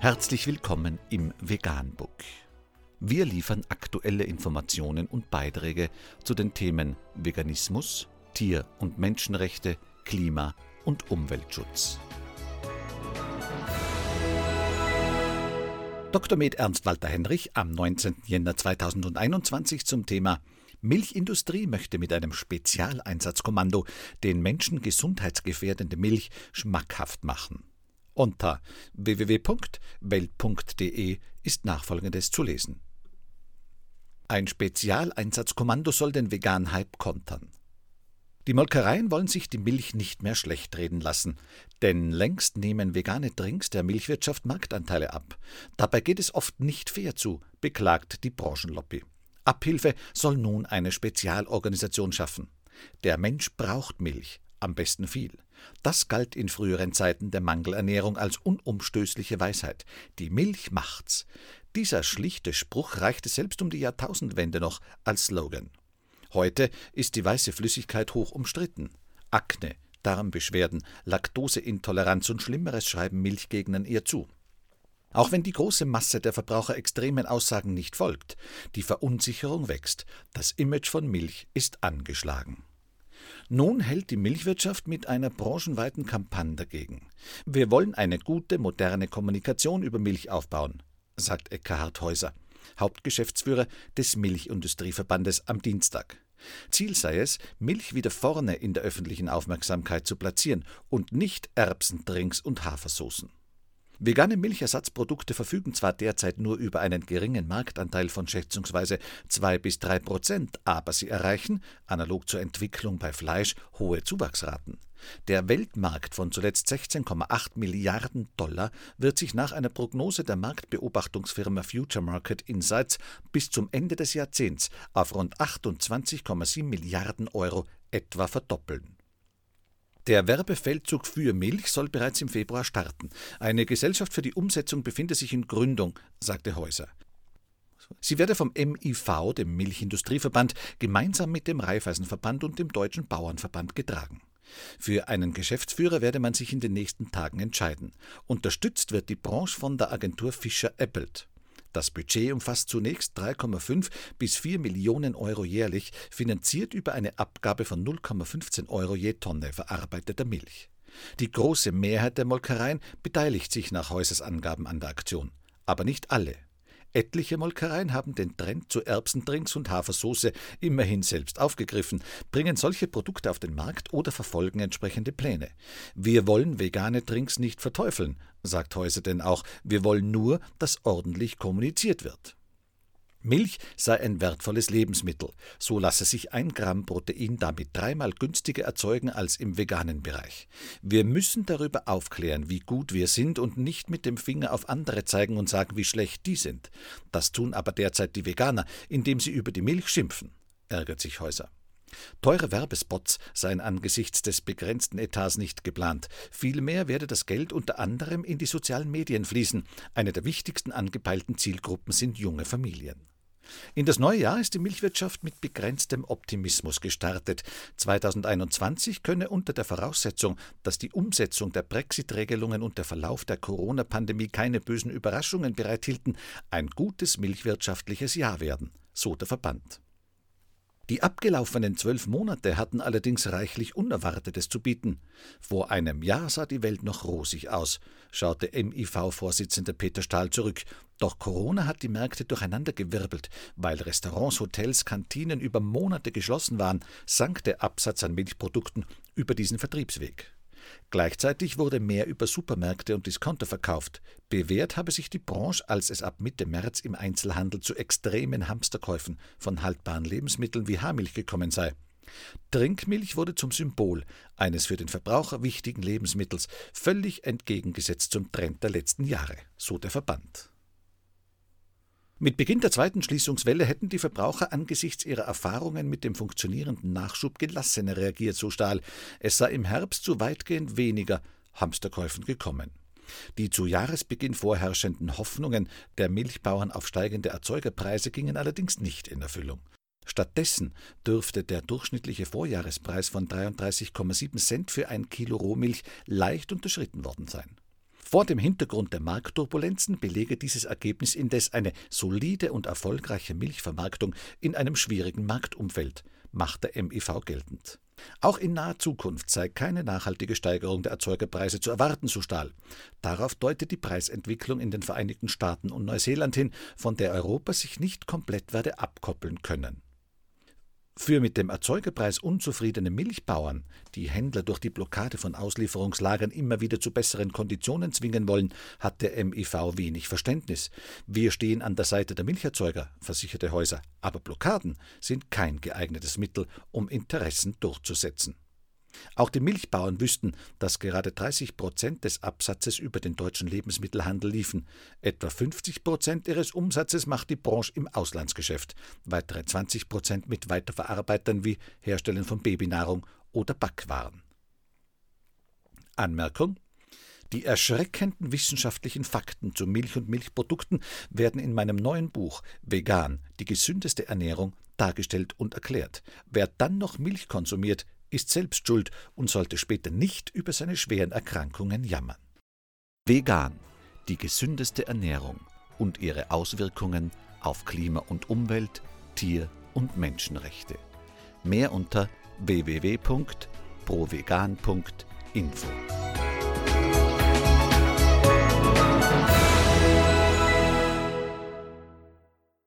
Herzlich willkommen im Veganbook. Wir liefern aktuelle Informationen und Beiträge zu den Themen Veganismus, Tier- und Menschenrechte, Klima- und Umweltschutz. Dr. Med Ernst Walter Henrich am 19. Jänner 2021 zum Thema Milchindustrie möchte mit einem Spezialeinsatzkommando den Menschen gesundheitsgefährdende Milch schmackhaft machen. Unter www.welt.de ist nachfolgendes zu lesen. Ein Spezialeinsatzkommando soll den Vegan-Hype kontern. Die Molkereien wollen sich die Milch nicht mehr schlecht reden lassen, denn längst nehmen vegane Drinks der Milchwirtschaft Marktanteile ab. Dabei geht es oft nicht fair zu, beklagt die Branchenlobby. Abhilfe soll nun eine Spezialorganisation schaffen. Der Mensch braucht Milch, am besten viel. Das galt in früheren Zeiten der Mangelernährung als unumstößliche Weisheit. Die Milch macht's. Dieser schlichte Spruch reichte selbst um die Jahrtausendwende noch als Slogan. Heute ist die weiße Flüssigkeit hoch umstritten. Akne, Darmbeschwerden, Laktoseintoleranz und Schlimmeres schreiben Milchgegnern ihr zu. Auch wenn die große Masse der Verbraucher extremen Aussagen nicht folgt, die Verunsicherung wächst, das Image von Milch ist angeschlagen. Nun hält die Milchwirtschaft mit einer branchenweiten Kampagne dagegen. Wir wollen eine gute, moderne Kommunikation über Milch aufbauen, sagt Eckhard Häuser, Hauptgeschäftsführer des Milchindustrieverbandes am Dienstag. Ziel sei es, Milch wieder vorne in der öffentlichen Aufmerksamkeit zu platzieren und nicht Erbsendrinks und Hafersoßen. Vegane Milchersatzprodukte verfügen zwar derzeit nur über einen geringen Marktanteil von schätzungsweise 2 bis 3 Prozent, aber sie erreichen, analog zur Entwicklung bei Fleisch, hohe Zuwachsraten. Der Weltmarkt von zuletzt 16,8 Milliarden Dollar wird sich nach einer Prognose der Marktbeobachtungsfirma Future Market Insights bis zum Ende des Jahrzehnts auf rund 28,7 Milliarden Euro etwa verdoppeln. Der Werbefeldzug für Milch soll bereits im Februar starten. Eine Gesellschaft für die Umsetzung befinde sich in Gründung, sagte Häuser. Sie werde vom MIV, dem Milchindustrieverband, gemeinsam mit dem Raiffeisenverband und dem Deutschen Bauernverband getragen. Für einen Geschäftsführer werde man sich in den nächsten Tagen entscheiden. Unterstützt wird die Branche von der Agentur Fischer Appelt. Das Budget umfasst zunächst 3,5 bis 4 Millionen Euro jährlich, finanziert über eine Abgabe von 0,15 Euro je Tonne verarbeiteter Milch. Die große Mehrheit der Molkereien beteiligt sich nach Häusers Angaben an der Aktion, aber nicht alle. Etliche Molkereien haben den Trend zu Erbsendrinks und Hafersoße immerhin selbst aufgegriffen, bringen solche Produkte auf den Markt oder verfolgen entsprechende Pläne. Wir wollen vegane Drinks nicht verteufeln, sagt Häuser denn auch, wir wollen nur, dass ordentlich kommuniziert wird. Milch sei ein wertvolles Lebensmittel, so lasse sich ein Gramm Protein damit dreimal günstiger erzeugen als im veganen Bereich. Wir müssen darüber aufklären, wie gut wir sind und nicht mit dem Finger auf andere zeigen und sagen, wie schlecht die sind. Das tun aber derzeit die Veganer, indem sie über die Milch schimpfen, ärgert sich Häuser. Teure Werbespots seien angesichts des begrenzten Etats nicht geplant. Vielmehr werde das Geld unter anderem in die sozialen Medien fließen. Eine der wichtigsten angepeilten Zielgruppen sind junge Familien. In das neue Jahr ist die Milchwirtschaft mit begrenztem Optimismus gestartet. 2021 könne unter der Voraussetzung, dass die Umsetzung der Brexit-Regelungen und der Verlauf der Corona-Pandemie keine bösen Überraschungen bereithielten, ein gutes milchwirtschaftliches Jahr werden, so der Verband. Die abgelaufenen zwölf Monate hatten allerdings reichlich Unerwartetes zu bieten. Vor einem Jahr sah die Welt noch rosig aus, schaute MIV-Vorsitzender Peter Stahl zurück. Doch Corona hat die Märkte durcheinandergewirbelt. Weil Restaurants, Hotels, Kantinen über Monate geschlossen waren, sank der Absatz an Milchprodukten über diesen Vertriebsweg. Gleichzeitig wurde mehr über Supermärkte und Discounter verkauft. Bewährt habe sich die Branche, als es ab Mitte März im Einzelhandel zu extremen Hamsterkäufen von haltbaren Lebensmitteln wie Haarmilch gekommen sei. Trinkmilch wurde zum Symbol eines für den Verbraucher wichtigen Lebensmittels, völlig entgegengesetzt zum Trend der letzten Jahre, so der Verband. Mit Beginn der zweiten Schließungswelle hätten die Verbraucher angesichts ihrer Erfahrungen mit dem funktionierenden Nachschub gelassener reagiert, so Stahl. Es sei im Herbst zu weitgehend weniger Hamsterkäufen gekommen. Die zu Jahresbeginn vorherrschenden Hoffnungen der Milchbauern auf steigende Erzeugerpreise gingen allerdings nicht in Erfüllung. Stattdessen dürfte der durchschnittliche Vorjahrespreis von 33,7 Cent für ein Kilo Rohmilch leicht unterschritten worden sein. Vor dem Hintergrund der Marktturbulenzen belege dieses Ergebnis indes eine solide und erfolgreiche Milchvermarktung in einem schwierigen Marktumfeld, macht der MIV geltend. Auch in naher Zukunft sei keine nachhaltige Steigerung der Erzeugerpreise zu erwarten, so Stahl. Darauf deutet die Preisentwicklung in den Vereinigten Staaten und Neuseeland hin, von der Europa sich nicht komplett werde abkoppeln können. Für mit dem Erzeugerpreis unzufriedene Milchbauern, die Händler durch die Blockade von Auslieferungslagern immer wieder zu besseren Konditionen zwingen wollen, hat der MIV wenig Verständnis. Wir stehen an der Seite der Milcherzeuger, versicherte Häuser, aber Blockaden sind kein geeignetes Mittel, um Interessen durchzusetzen. Auch die Milchbauern wüssten, dass gerade 30 Prozent des Absatzes über den deutschen Lebensmittelhandel liefen. Etwa 50 Prozent ihres Umsatzes macht die Branche im Auslandsgeschäft, weitere 20 Prozent mit Weiterverarbeitern wie Herstellern von Babynahrung oder Backwaren. Anmerkung die erschreckenden wissenschaftlichen Fakten zu Milch und Milchprodukten werden in meinem neuen Buch Vegan, die gesündeste Ernährung dargestellt und erklärt. Wer dann noch Milch konsumiert, ist selbst schuld und sollte später nicht über seine schweren Erkrankungen jammern. Vegan, die gesündeste Ernährung und ihre Auswirkungen auf Klima und Umwelt, Tier- und Menschenrechte. Mehr unter www.provegan.info.